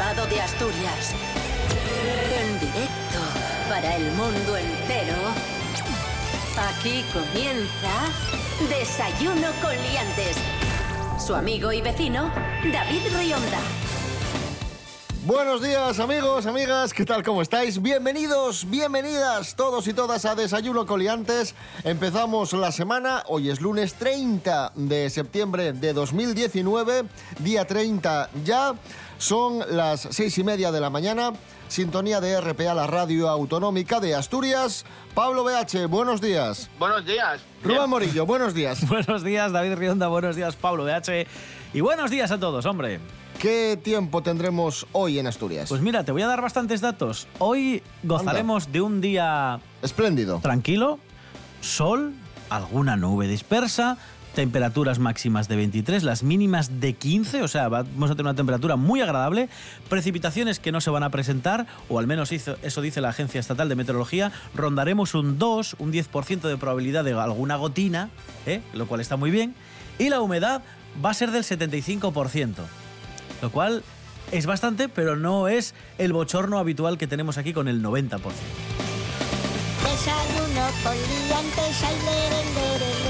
de Asturias. En directo para el mundo entero. Aquí comienza Desayuno con Liantes. Su amigo y vecino, David Rionda. Buenos días amigos, amigas, ¿qué tal? ¿Cómo estáis? Bienvenidos, bienvenidas todos y todas a Desayuno Coliantes. Empezamos la semana, hoy es lunes 30 de septiembre de 2019, día 30 ya, son las seis y media de la mañana, sintonía de RPA, la radio autonómica de Asturias. Pablo BH, buenos días. Buenos días. Rubén Morillo, buenos días. Buenos días, David Rionda. Buenos días, Pablo BH. Y buenos días a todos, hombre. ¿Qué tiempo tendremos hoy en Asturias? Pues mira, te voy a dar bastantes datos. Hoy gozaremos de un día Espléndido. tranquilo, sol, alguna nube dispersa, temperaturas máximas de 23, las mínimas de 15, o sea, vamos a tener una temperatura muy agradable, precipitaciones que no se van a presentar, o al menos eso dice la Agencia Estatal de Meteorología, rondaremos un 2, un 10% de probabilidad de alguna gotina, ¿eh? lo cual está muy bien, y la humedad va a ser del 75%, lo cual es bastante, pero no es el bochorno habitual que tenemos aquí con el 90%. Desayuno con.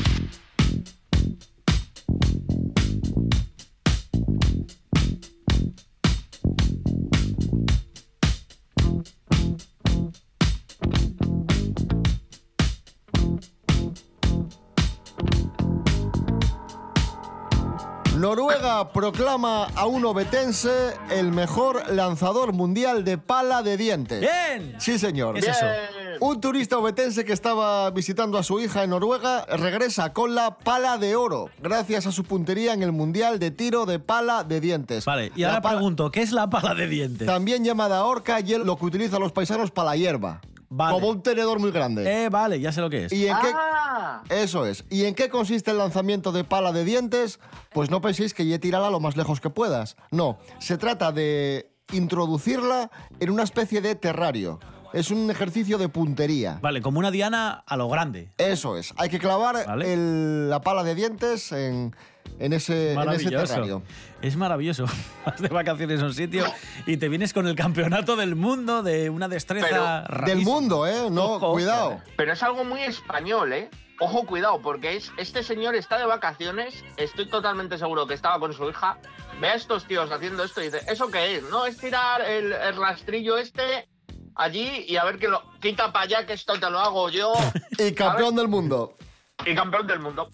Noruega proclama a un obetense el mejor lanzador mundial de pala de dientes. ¡Bien! Sí, señor. ¿Qué es eso? Bien. Un turista obetense que estaba visitando a su hija en Noruega regresa con la pala de oro, gracias a su puntería en el Mundial de Tiro de Pala de Dientes. Vale, y ahora pala- pregunto, ¿qué es la pala de dientes? También llamada horca y es lo que utilizan los paisanos para la hierba. Vale. Como un tenedor muy grande. Eh, vale, ya sé lo que es. ¿Y en qué? Ah, Eso es. ¿Y en qué consiste el lanzamiento de pala de dientes? Pues no penséis que ya tirarla lo más lejos que puedas. No, se trata de introducirla en una especie de terrario. Es un ejercicio de puntería. Vale, como una diana a lo grande. Eso es. Hay que clavar Vale. el- la pala de dientes en, en ese, en ese Maravilloso. terrario. Es maravilloso. Vas de vacaciones a un sitio y te vienes con el campeonato del mundo de una destreza Pero Del mundo, ¿eh? No, Ojo. cuidado. pero es algo muy español, ¿eh? Ojo, cuidado, porque es, este señor está de vacaciones, estoy totalmente seguro que estaba con su hija, ve a estos tíos haciendo esto y dice, ¿eso qué es? No, es tirar el, el rastrillo este allí y a ver que lo quita para allá, que esto te lo hago yo. Y campeón del mundo. Y campeón del mundo.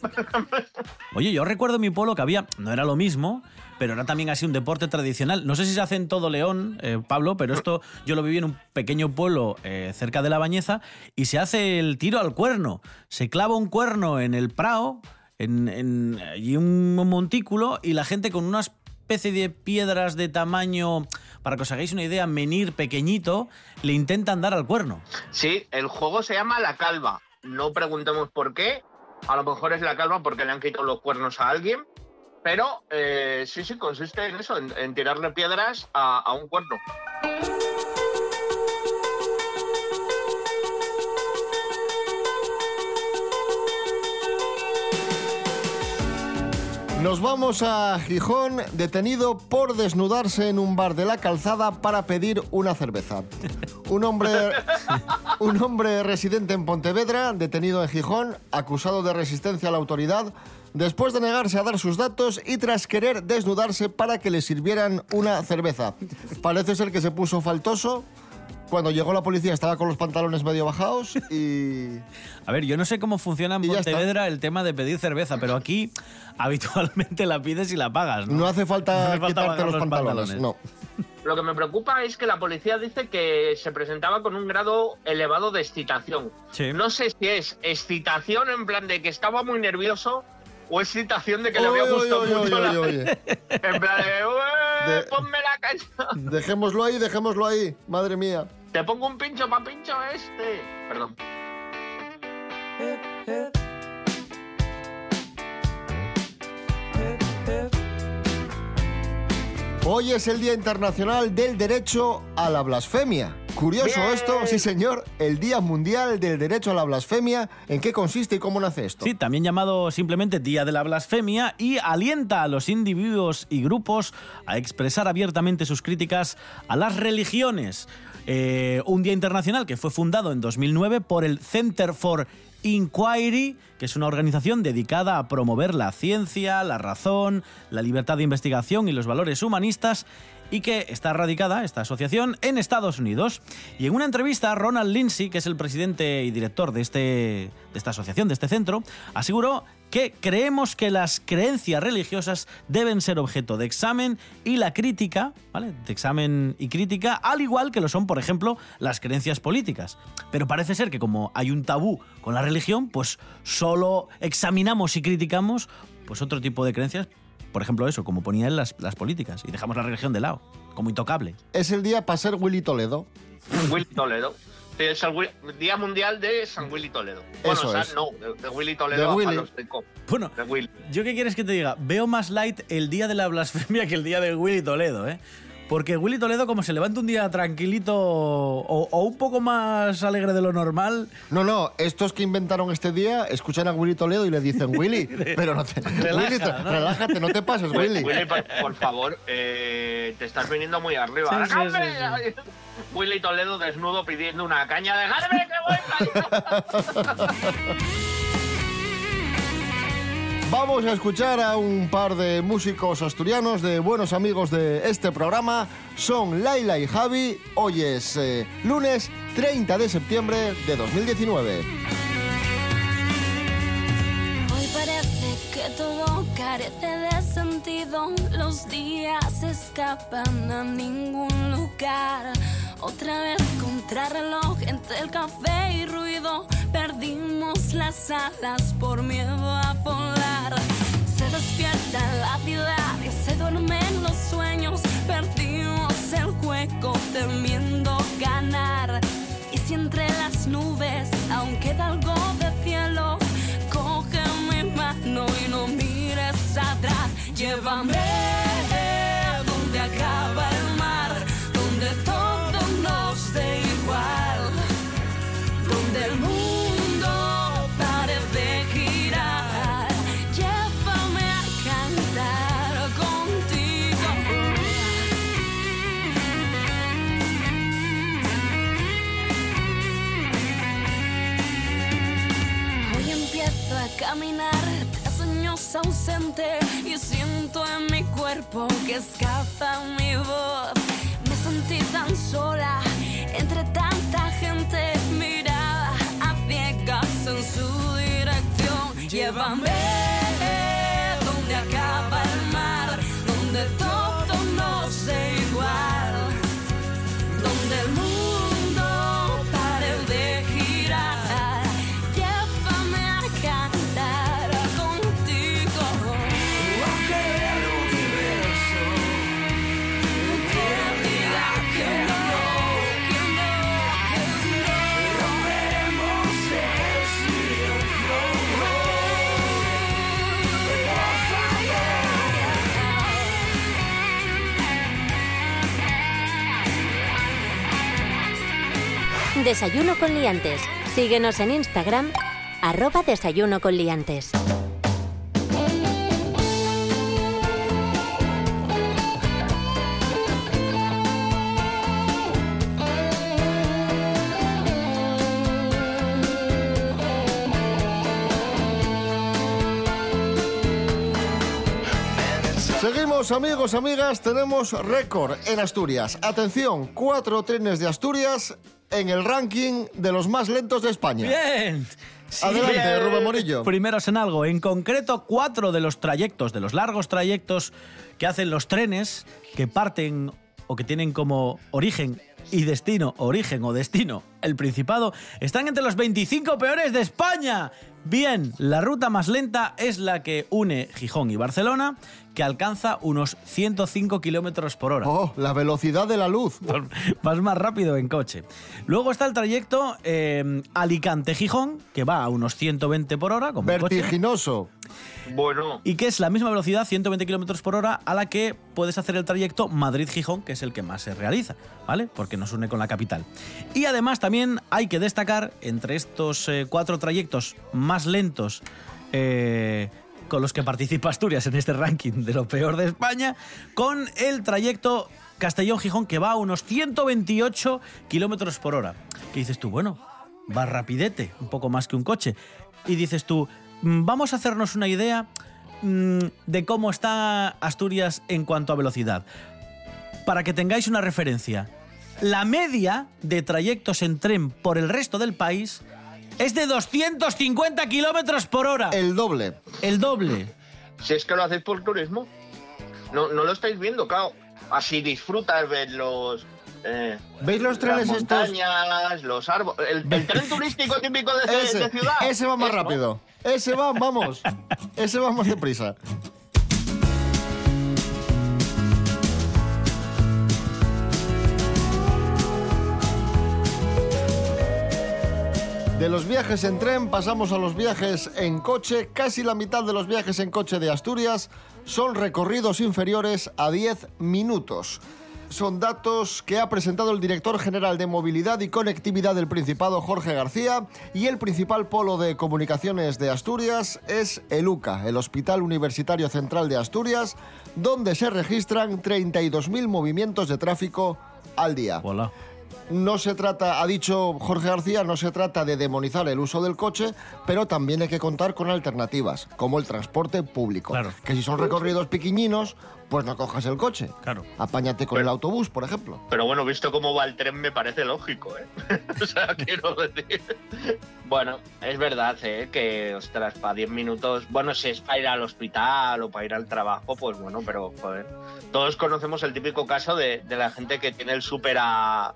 Oye, yo recuerdo en mi pueblo que había, no era lo mismo, pero era también así un deporte tradicional. No sé si se hace en todo León, eh, Pablo, pero esto yo lo viví en un pequeño pueblo eh, cerca de La Bañeza y se hace el tiro al cuerno. Se clava un cuerno en el prado, en, en allí un montículo, y la gente con una especie de piedras de tamaño, para que os hagáis una idea, menir pequeñito, le intentan dar al cuerno. Sí, el juego se llama La Calva. No preguntemos por qué. A lo mejor es la calva porque le han quitado los cuernos a alguien. Pero eh, sí, sí, consiste en eso, en, tirarle piedras a, a un cuerno. Nos vamos a Gijón, detenido por desnudarse en un bar de la calzada para pedir una cerveza. Un hombre, un hombre residente en Pontevedra, detenido en Gijón, acusado de resistencia a la autoridad, después de negarse a dar sus datos y tras querer desnudarse para que le sirvieran una cerveza. Parece ser que se puso faltoso. Cuando llegó la policía estaba con los pantalones medio bajados y... A ver, yo no sé cómo funciona en. Pontevedra el tema de pedir cerveza, pero aquí habitualmente la pides y la pagas, ¿no? No hace falta, No hace falta quitarte los, los pantalones. pantalones. No. Lo que me preocupa es que la policía dice que se presentaba con un grado elevado de excitación. Sí. No sé si es excitación en plan de que estaba muy nervioso o excitación de que le había Oye, gustado oye, mucho oye, la... oye, oye. En plan de, "Ué, De- ponme la caña. Dejémoslo ahí, dejémoslo ahí. Madre mía. Te pongo un pincho pa' pincho este. Perdón. Hoy es el Día Internacional del Derecho a la Blasfemia. Curioso Bien. esto, sí señor, el Día Mundial del Derecho a la Blasfemia. ¿En qué consiste y cómo nace esto? Sí, también llamado simplemente Día de la Blasfemia y alienta a los individuos y grupos a expresar abiertamente sus críticas a las religiones. Eh, un día internacional que fue fundado en 2009 por el Center for Inquiry, que es una organización dedicada a promover la ciencia, la razón, la libertad de investigación y los valores humanistas y que está radicada, esta asociación, en Estados Unidos. Y en una entrevista, Ronald Lindsay, que es el presidente y director de, este, de esta asociación, de este centro, aseguró que creemos que las creencias religiosas deben ser objeto de examen y la crítica, ¿vale? De examen y crítica, al igual que lo son, por ejemplo, las creencias políticas. Pero parece ser que como hay un tabú con la religión, pues solo examinamos y criticamos pues otro tipo de creencias, por ejemplo eso, como ponía él las, las políticas, y dejamos la religión de lado, como intocable. Es el día para ser Willy Toledo. Willy Toledo. Día Mundial de San Willy Toledo. Bueno, Eso o sea, es. no, de, de Willy Toledo De Willy. copa. Bueno, De Willy. ¿Yo qué quieres que te diga? Veo más light el día de la blasfemia que el día de Willy Toledo, ¿eh? Porque Willy Toledo, como se levanta un día tranquilito o, o un poco más alegre de lo normal, No, no, estos que inventaron este día escuchan a Willy Toledo y le dicen, Willy, pero no te... Relaja, Willy, te- ¿no? relájate, no te pases, Wi- Willy. Willy, por, por favor, eh, te estás viniendo muy arriba. Sí, sí. Willy Toledo desnudo pidiendo una caña. ¡Dejadme que voy! Vamos a escuchar a un par de músicos asturianos, de buenos amigos de este programa. Son Laila y Javi. Hoy es eh, lunes 30 de septiembre de 2019. Que todo carece de sentido. Los días escapan a ningún lugar. Otra vez contrarreloj entre el café y ruido. Perdimos las alas por miedo a volar. Caminar tras años ausente y siento en mi cuerpo que escapa mi voz. Me sentí tan sola entre tanta gente mirada a ciegas en su dirección. Llévame Desayuno con liantes. Síguenos en Instagram, arroba desayuno con liantes. Seguimos, amigos, amigas, tenemos récord en Asturias. Atención, cuatro trenes de Asturias en el ranking de los más lentos de España. ¡Bien! Sí, Adelante. Rubén Morillo. Primeros en algo. En concreto, cuatro de los trayectos, de los largos trayectos que hacen los trenes, que parten o que tienen como origen y destino, origen o destino, el Principado, están entre los 25 peores de España. Bien, la ruta más lenta es la que une Gijón y Barcelona, que alcanza unos 105 kilómetros por hora. Oh, la velocidad de la luz. Vas más rápido en coche. Luego está el trayecto eh, Alicante-Gijón, que va a unos 120 por hora, como coche. Y que es la misma velocidad, 120 kilómetros por hora, a la que puedes hacer el trayecto Madrid-Gijón, que es el que más se realiza, ¿vale? Porque nos une con la capital. Y además también hay que destacar entre estos eh, cuatro trayectos más lentos. eh, con los que participa Asturias en este ranking de lo peor de España, con el trayecto Castellón-Gijón que va a unos 128 kilómetros por hora. Que dices tú, bueno, va rapidete, un poco más que un coche. Y dices tú, vamos a hacernos una idea mm, de cómo está Asturias en cuanto a velocidad. Para que tengáis una referencia, la media de trayectos en tren por el resto del país es de 250 kilómetros por hora. El doble. El doble. si es que lo hacéis por turismo, no, no lo estáis viendo, claro. Así disfrutas, ves los. Eh, ¿Veis los trenes las estos? montañas, los árboles. El, el tren turístico típico de, Ese, ciudad. ese va más Eso. rápido. Ese va, vamos. Ese va más deprisa. De los viajes en tren pasamos a los viajes en coche. Casi la mitad de los viajes en coche de Asturias son recorridos inferiores a 10 minutos. Son datos que ha presentado el director general de Movilidad y Conectividad del Principado, Jorge García, y el principal polo de comunicaciones de Asturias es el UCA, el Hospital Universitario Central de Asturias, donde se registran 32.000 movimientos de tráfico al día. Hola. No se trata, ha dicho Jorge García, no se trata de demonizar el uso del coche, pero también hay que contar con alternativas, como el transporte público. Claro. Que si son recorridos piquiñinos, pues no cojas el coche. Claro. Apáñate con el autobús, por ejemplo. Pero bueno, visto cómo va el tren, me parece lógico, ¿eh? o sea, quiero decir. Bueno, es verdad, ¿eh? Que, ostras, para 10 minutos. Bueno, si es para ir al hospital o para ir al trabajo, pues bueno, pero, joder. Todos conocemos el típico caso de, de la gente que tiene el súper a,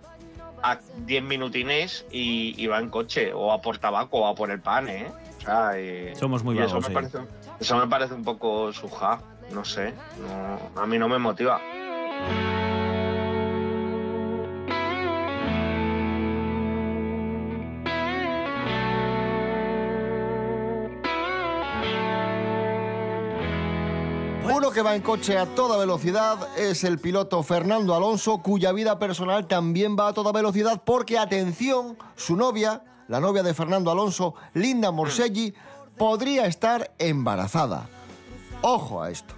a 10 minutines y, y va en coche, o a por tabaco, o a por el pan, ¿eh? O sea, y- Somos muy y eso vagos, me, parece, eso me parece un poco suja. No sé, no- a mí no me motiva. Que va en coche a toda velocidad es el piloto Fernando Alonso, cuya vida personal también va a toda velocidad porque, atención, su novia, la novia de Fernando Alonso, Linda Morselli, podría estar embarazada. Ojo a esto.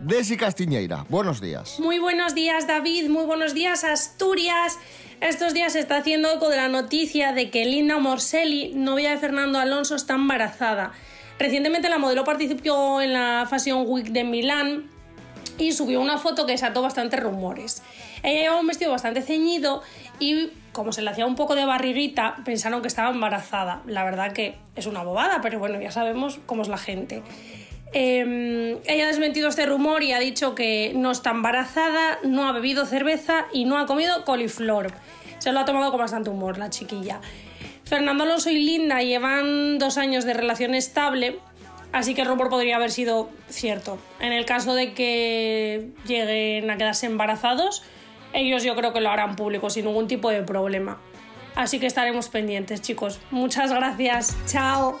Desi Castiñeira, buenos días. Muy buenos días David, muy buenos días Asturias. Estos días se está haciendo eco de la noticia de que Linda Morselli, novia de Fernando Alonso, está embarazada. Recientemente la modelo participó en la Fashion Week de Milán y subió una foto que desató bastantes rumores. Ella llevaba un vestido bastante ceñido y como se le hacía un poco de barriguita, pensaron que estaba embarazada. La verdad que es una bobada, pero bueno, ya sabemos cómo es la gente. Eh, ella ha desmentido este rumor y ha dicho que no está embarazada, no ha bebido cerveza y no ha comido coliflor. Se lo ha tomado con bastante humor la chiquilla. Fernando Alonso y Linda llevan dos años de relación estable, así que el rumor podría haber sido cierto. En el caso de que lleguen a quedarse embarazados, ellos yo creo que lo harán público sin ningún tipo de problema. Así que estaremos pendientes, chicos. Muchas gracias. Chao.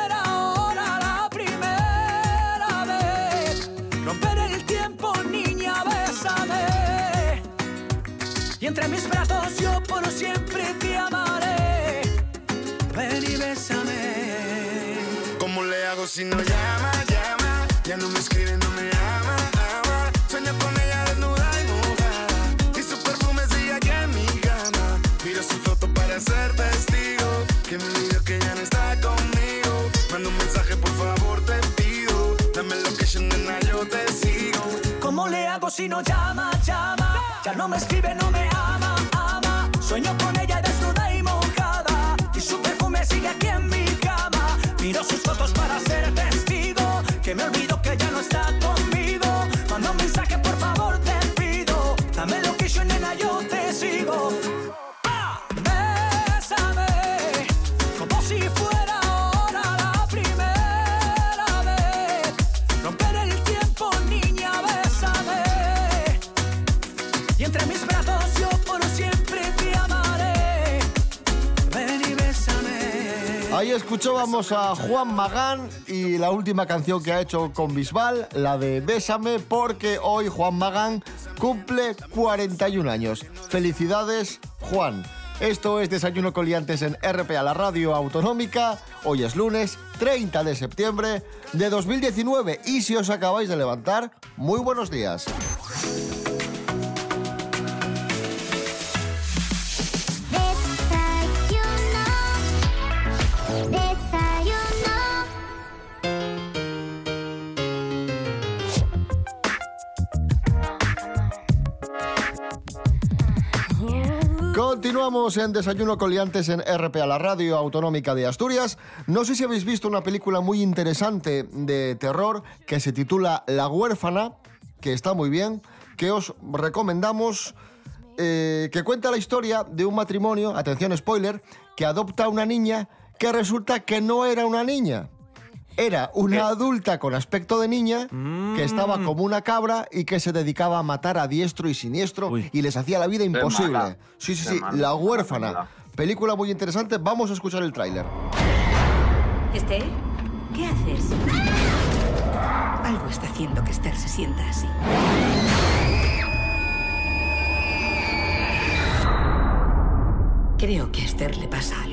siempre te amaré. Ven y bésame. ¿Cómo le hago si no llama, llama? Ya no me escribe, no me ama, ama. Sueño con ella desnuda y mojada. Y su perfume sigue aquí en mi cama. Miro su foto para ser testigo. Que me olvido que ya no está conmigo. Manda un mensaje, por favor, te pido. Dame location, nena, yo te sigo. ¿Cómo le hago si no llama, llama? Ya no me escribe, no me a Juan Magán y la última canción que ha hecho con Bisbal, la de Bésame, porque hoy Juan Magán cumple 41 años. Felicidades, Juan. Esto es Desayuno Coliantes en RPA, la radio autonómica. Hoy es lunes 30 de septiembre de 2019 y si os acabáis de levantar, muy buenos días. Continuamos en Desayuno Coliantes en RPA, la radio autonómica de Asturias. No sé si habéis visto una película muy interesante de terror que se titula La huérfana, que está muy bien, que os recomendamos, eh, que cuenta la historia de un matrimonio, atención spoiler, que adopta a una niña que resulta que no era una niña. Era una adulta con aspecto de niña que estaba como una cabra y que se dedicaba a matar a diestro y siniestro Uy. y les hacía la vida imposible. mala. Sí, sí, sí. mala, La huérfana. mala. Película muy interesante. Vamos a escuchar el tráiler. Esther, ¿qué haces? Algo está haciendo que Esther se sienta así. Creo que a Esther le pasa algo.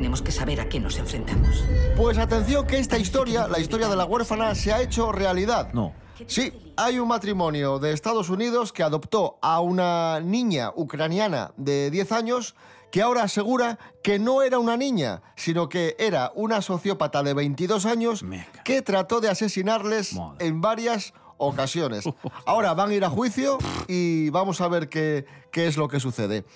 Tenemos que saber a qué nos enfrentamos. Pues atención que esta historia, la historia de la huérfana, se ha hecho realidad. No. Sí, hay un matrimonio de Estados Unidos que adoptó a una niña ucraniana de 10 años que ahora asegura que no era una niña, sino que era una sociópata de 22 años que trató de asesinarles Madre. en varias ocasiones. Ahora van a ir a juicio y vamos a ver qué, qué es lo que sucede.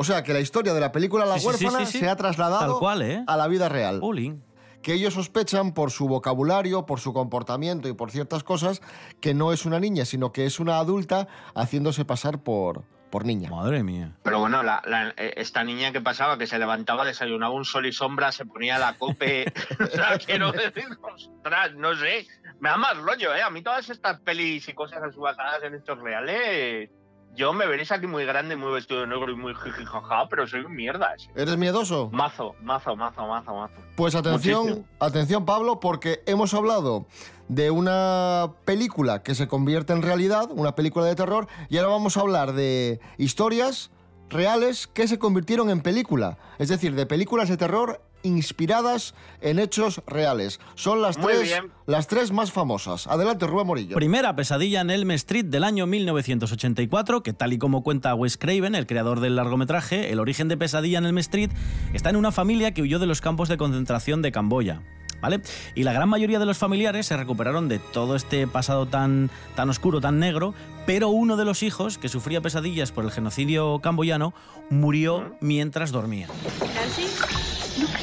O sea que la historia de la película La Sí, sí, sí, huérfana sí, sí. se ha trasladado Tal cual, ¿eh? a la vida real Bullying. que ellos sospechan por su vocabulario, por su comportamiento y por ciertas cosas que no es una niña, sino que es una adulta haciéndose pasar por, por niña. Madre mía. Pero bueno, la- la- eh, esta niña que pasaba, que se levantaba, desayunaba un sol y sombra, se ponía la cope. o sea, quiero decir, ostras, no sé. Me da más rollo, ¿eh? A mí todas estas pelis y cosas basadas en hechos reales. Yo me veréis aquí muy grande, muy vestido de negro y muy jijijaja, pero soy un mierdas. ¿Eres miedoso? Mazo, mazo, mazo, mazo, mazo. Pues atención, Muchísimo. atención Pablo, porque hemos hablado de una película que se convierte en realidad, una película de terror, y ahora vamos a hablar de historias reales que se convirtieron en película, es decir, de películas de terror inspiradas en hechos reales. Son las Muy tres, bien. las tres más famosas. Adelante, Rubén Morillo. Primera pesadilla en Elm Street del año 1984, que tal y como cuenta Wes Craven, el creador del largometraje, el origen de Pesadilla en Elm Street está en una familia que huyó de los campos de concentración de Camboya. ¿Vale? Y la gran mayoría de los familiares se recuperaron de todo este pasado tan, tan oscuro, tan negro, pero uno de los hijos, que sufría pesadillas por el genocidio camboyano, murió mientras dormía. ¿Nancy?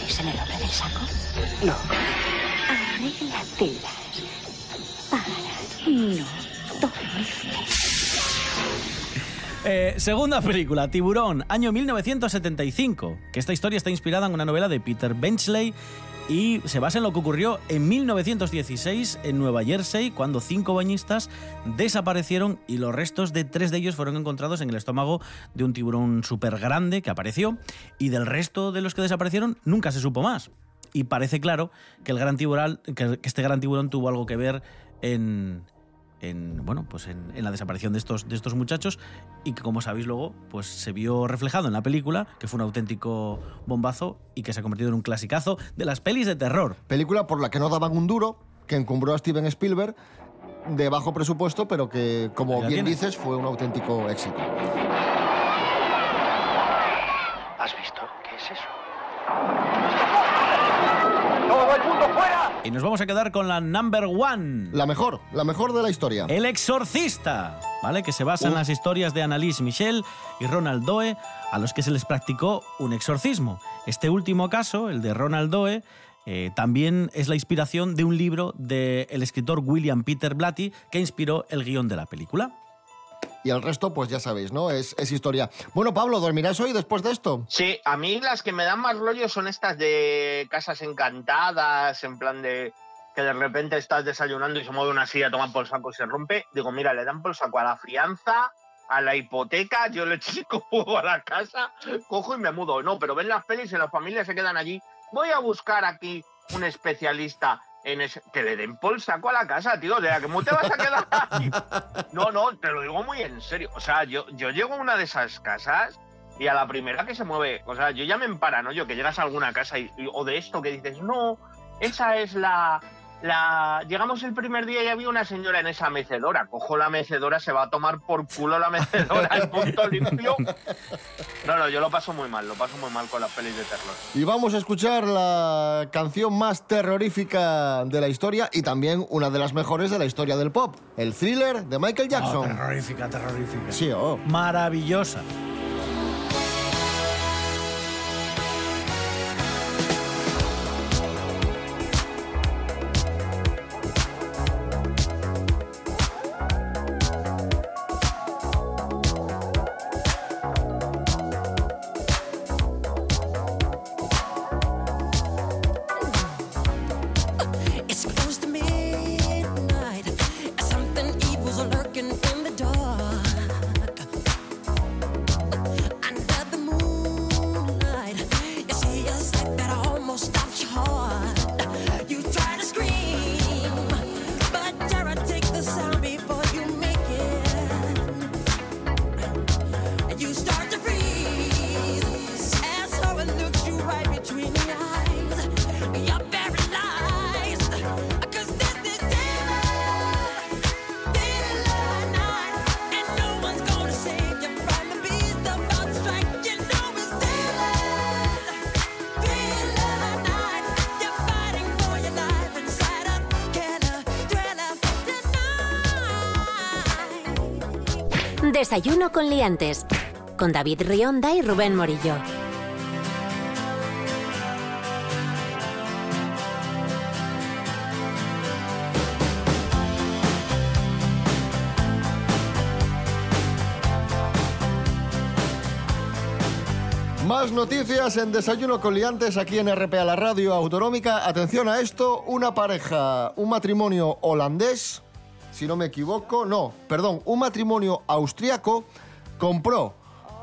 ¿No crees en el hombre del saco? No. Arréglatelas para no dormirte. Eh, segunda película, Tiburón, año 1975, que esta historia está inspirada en una novela de Peter Benchley y se basa en lo que ocurrió en 1916 en Nueva Jersey, cuando cinco bañistas desaparecieron y los restos de tres de ellos fueron encontrados en el estómago de un tiburón súper grande que apareció y del resto de los que desaparecieron nunca se supo más. Y parece claro que, el gran tiburón, que que este gran tiburón tuvo algo que ver en, en, bueno, pues en, en la desaparición de estos, de estos muchachos y que como sabéis luego pues se vio reflejado en la película, que fue un auténtico bombazo y que se ha convertido en un clasicazo de las pelis de terror. Película por la que no daban un duro, que encumbró a Steven Spielberg, de bajo presupuesto, pero que, como bien tienes. dices, fue un auténtico éxito. ¿Has visto? ¿Qué es eso? ¡Todo el mundo fuera! Y nos vamos a quedar con la number one. La mejor, la mejor de la historia. El exorcista, ¿vale? Que se basa en las historias de Annalise Michel y Ronald Doe, a los que se les practicó un exorcismo. Este último caso, el de Ronald Doe, eh, también es la inspiración de un libro del escritor William Peter Blatty, que inspiró el guion de la película. Y el resto, pues ya sabéis, ¿no? Es, es historia. Bueno, Pablo, ¿dormirás hoy después de esto? Sí, a mí las que me dan más rollo son estas de casas encantadas, en plan de que de repente estás desayunando y se mueve una silla, toma por saco y se rompe. Digo, mira, le dan por saco a la fianza, a la hipoteca, yo le chico a la casa, cojo y me mudo. No, pero ven las pelis y las familias se quedan allí. Voy a buscar aquí un especialista en ese... Que le den por saco a la casa, tío. De la que ¿cómo te vas a quedar ahí? No, no, te lo digo muy en serio. O sea, yo, yo llego a una de esas casas y a la primera que se mueve, o sea, yo ya me emparanoyo que llegas a alguna casa y, y- o de esto que dices, no, esa es la, la... Llegamos el primer día y había una señora en esa mecedora. Cojo la mecedora, se va a tomar por culo la mecedora, el punto limpio. No, no, yo lo paso muy mal, lo paso muy mal con las pelis de terror. Y vamos a escuchar la canción más terrorífica de la historia y también una de las mejores de la historia del pop, el thriller de Michael Jackson. Oh, terrorífica, terrorífica. Sí, oh. Maravillosa. Desayuno con liantes. Con David Rionda y Rubén Morillo. Más noticias en Desayuno con Liantes aquí en RPA, la radio autonómica. Atención a esto, una pareja, un matrimonio holandés, si no me equivoco, no, perdón, un matrimonio austriaco compró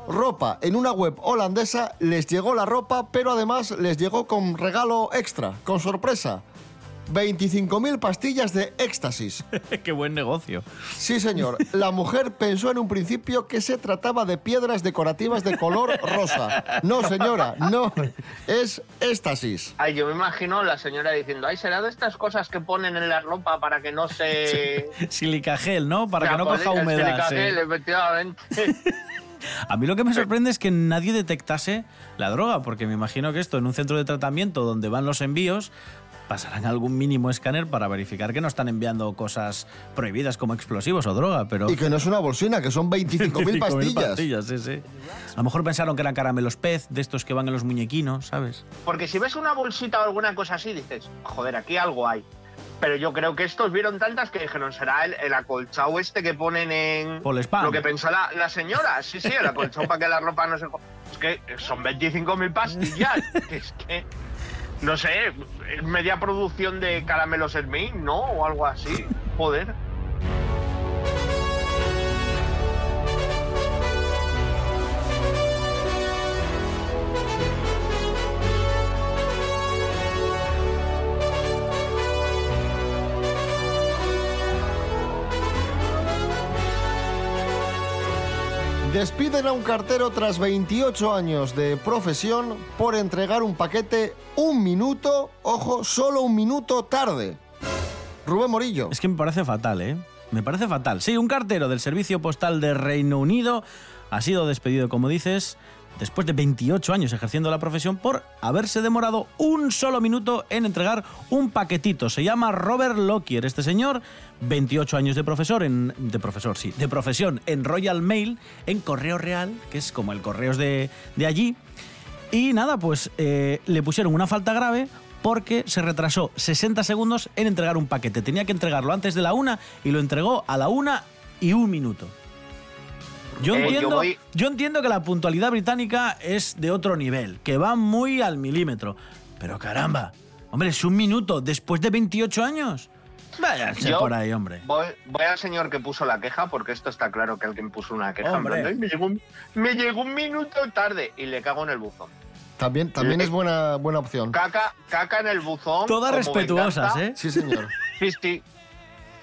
ropa en una web holandesa, les llegó la ropa, pero además les llegó con regalo extra, con sorpresa. 25.000 pastillas de éxtasis. Qué buen negocio. Sí, señor. La mujer pensó en un principio que se trataba de piedras decorativas de color rosa. No, señora, no. Es éxtasis. Ay, yo me imagino la señora diciendo, ay, será de estas cosas que ponen en la ropa para que no se... Silicagel, ¿no? Para O sea, que no pues, coja humedad. silicagel, sí. efectivamente. A mí lo que me sorprende es que nadie detectase la droga, porque me imagino que esto en un centro de tratamiento donde van los envíos pasarán algún mínimo escáner para verificar que no están enviando cosas prohibidas como explosivos o droga, pero... Y que no es una bolsina, que son 25.000 25.000 pastillas. pastillas, sí, sí. A lo mejor pensaron que eran caramelos pez, de estos que van en los muñequinos, ¿sabes? Porque si ves una bolsita o alguna cosa así, dices, joder, aquí algo hay. Pero yo creo que estos vieron tantas que dijeron, será el, el acolchado este que ponen en... Por el spam. Lo que pensó la, la señora. Sí, sí, el acolchado para que la ropa no se... Es que son 25.000 pastillas. es que... No sé, media producción de caramelos Hermín, ¿no? O algo así. Joder. Despiden a un cartero tras 28 años de profesión por entregar un paquete un minuto, ojo, solo un minuto tarde. Rubén Morillo. Es que me parece fatal, ¿eh? Me parece fatal. Sí, un cartero del Servicio Postal de Reino Unido ha sido despedido, como dices, después de 28 años ejerciendo la profesión, por haberse demorado un solo minuto en entregar un paquetito. Se llama Robert Lockyer. Este señor, 28 años de profesor, en, de profesor, sí, de profesión en Royal Mail, en Correo Real, que es como el Correos de, de allí. Y nada, pues eh, le pusieron una falta grave porque se retrasó 60 segundos en entregar un paquete. Tenía que entregarlo antes de la una y lo entregó a la una y un minuto. Yo Eh, yo entiendo, voy- yo entiendo que la puntualidad británica es de otro nivel, que va muy al milímetro. Pero caramba, hombre, es un minuto después de 28 años. Váyase Yo por ahí, hombre. Voy, voy al señor que puso la queja, porque esto está claro que alguien puso una queja. en Hombre. plan, "Ay, me, llegó, un- me llegó un minuto tarde y le cago en el buzón. También, también es buena, buena opción. Caca, caca en el buzón. Todas respetuosas. ¿eh? Sí, señor. Sí, sí.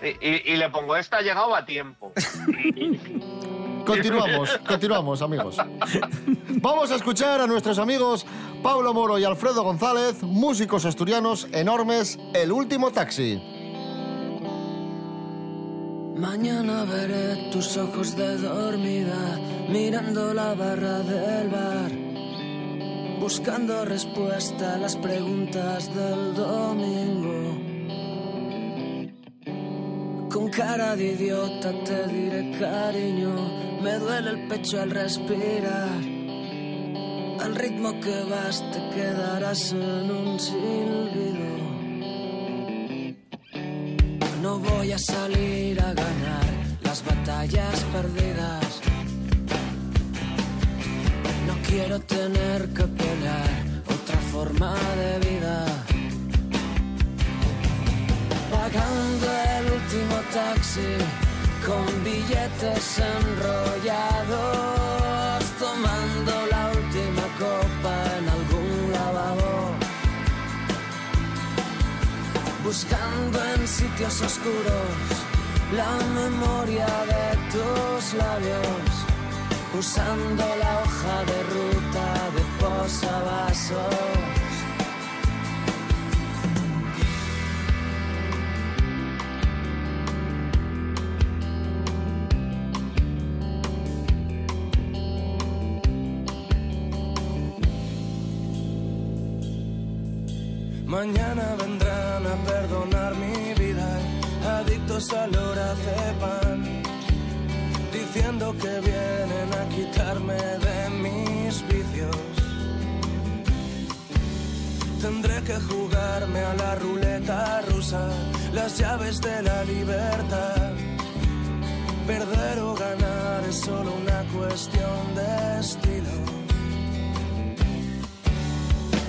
Y, y- y le pongo, esta ha llegado a tiempo. Continuamos, continuamos, amigos. Vamos a escuchar a nuestros amigos Pablo Moro y Alfredo González, músicos asturianos enormes, El último taxi. Mañana veré tus ojos de dormida, mirando la barra del bar, buscando respuesta a las preguntas del domingo. Con cara de idiota te diré cariño, me duele el pecho al respirar. Al ritmo que vas te quedarás en un silbido. No voy a salir batallas perdidas. No quiero tener que pelear otra forma de vida. Pagando el último taxi con billetes enrollados, tomando la última copa en algún lavabo buscando en sitios oscuros la memoria de tus labios, usando la hoja de ruta de posavasos. Mañana vendrán a perdonar mi vida, adictos al pan, diciendo que vienen a quitarme de mis vicios. Tendré que jugarme a la ruleta rusa, las llaves de la libertad. Perder o ganar es solo una cuestión de estilo.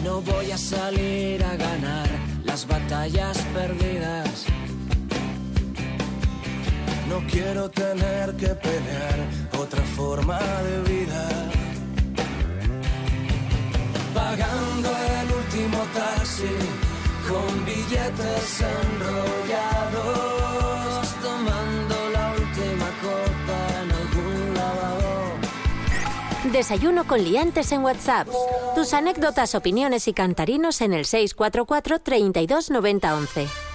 No voy a salir a ganar las batallas perdidas. Quiero tener que pelear otra forma de vida. Pagando el último taxi con billetes enrollados, tomando la última copa en algún lavabo. Desayuno con liantes en WhatsApp. Tus anécdotas, opiniones y cantarinos en el 644 32 90 11.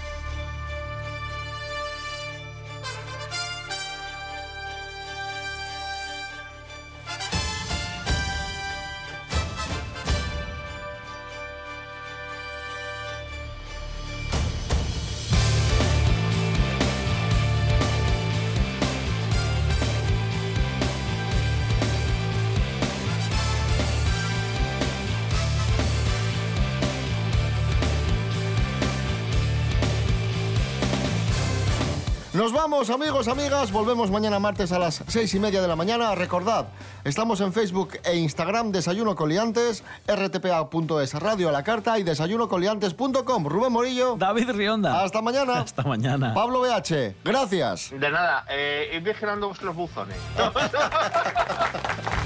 Nos vamos, amigos, amigas. Volvemos mañana martes a las seis y media de la mañana. Recordad, estamos en Facebook e Instagram Desayuno Coliantes, rtpa.es, Radio a la Carta y desayunocoliantes.com. Rubén Morillo. David Rionda. Hasta mañana. Hasta mañana. Pablo BH. Gracias. De nada, eh, ir vigilando los buzones.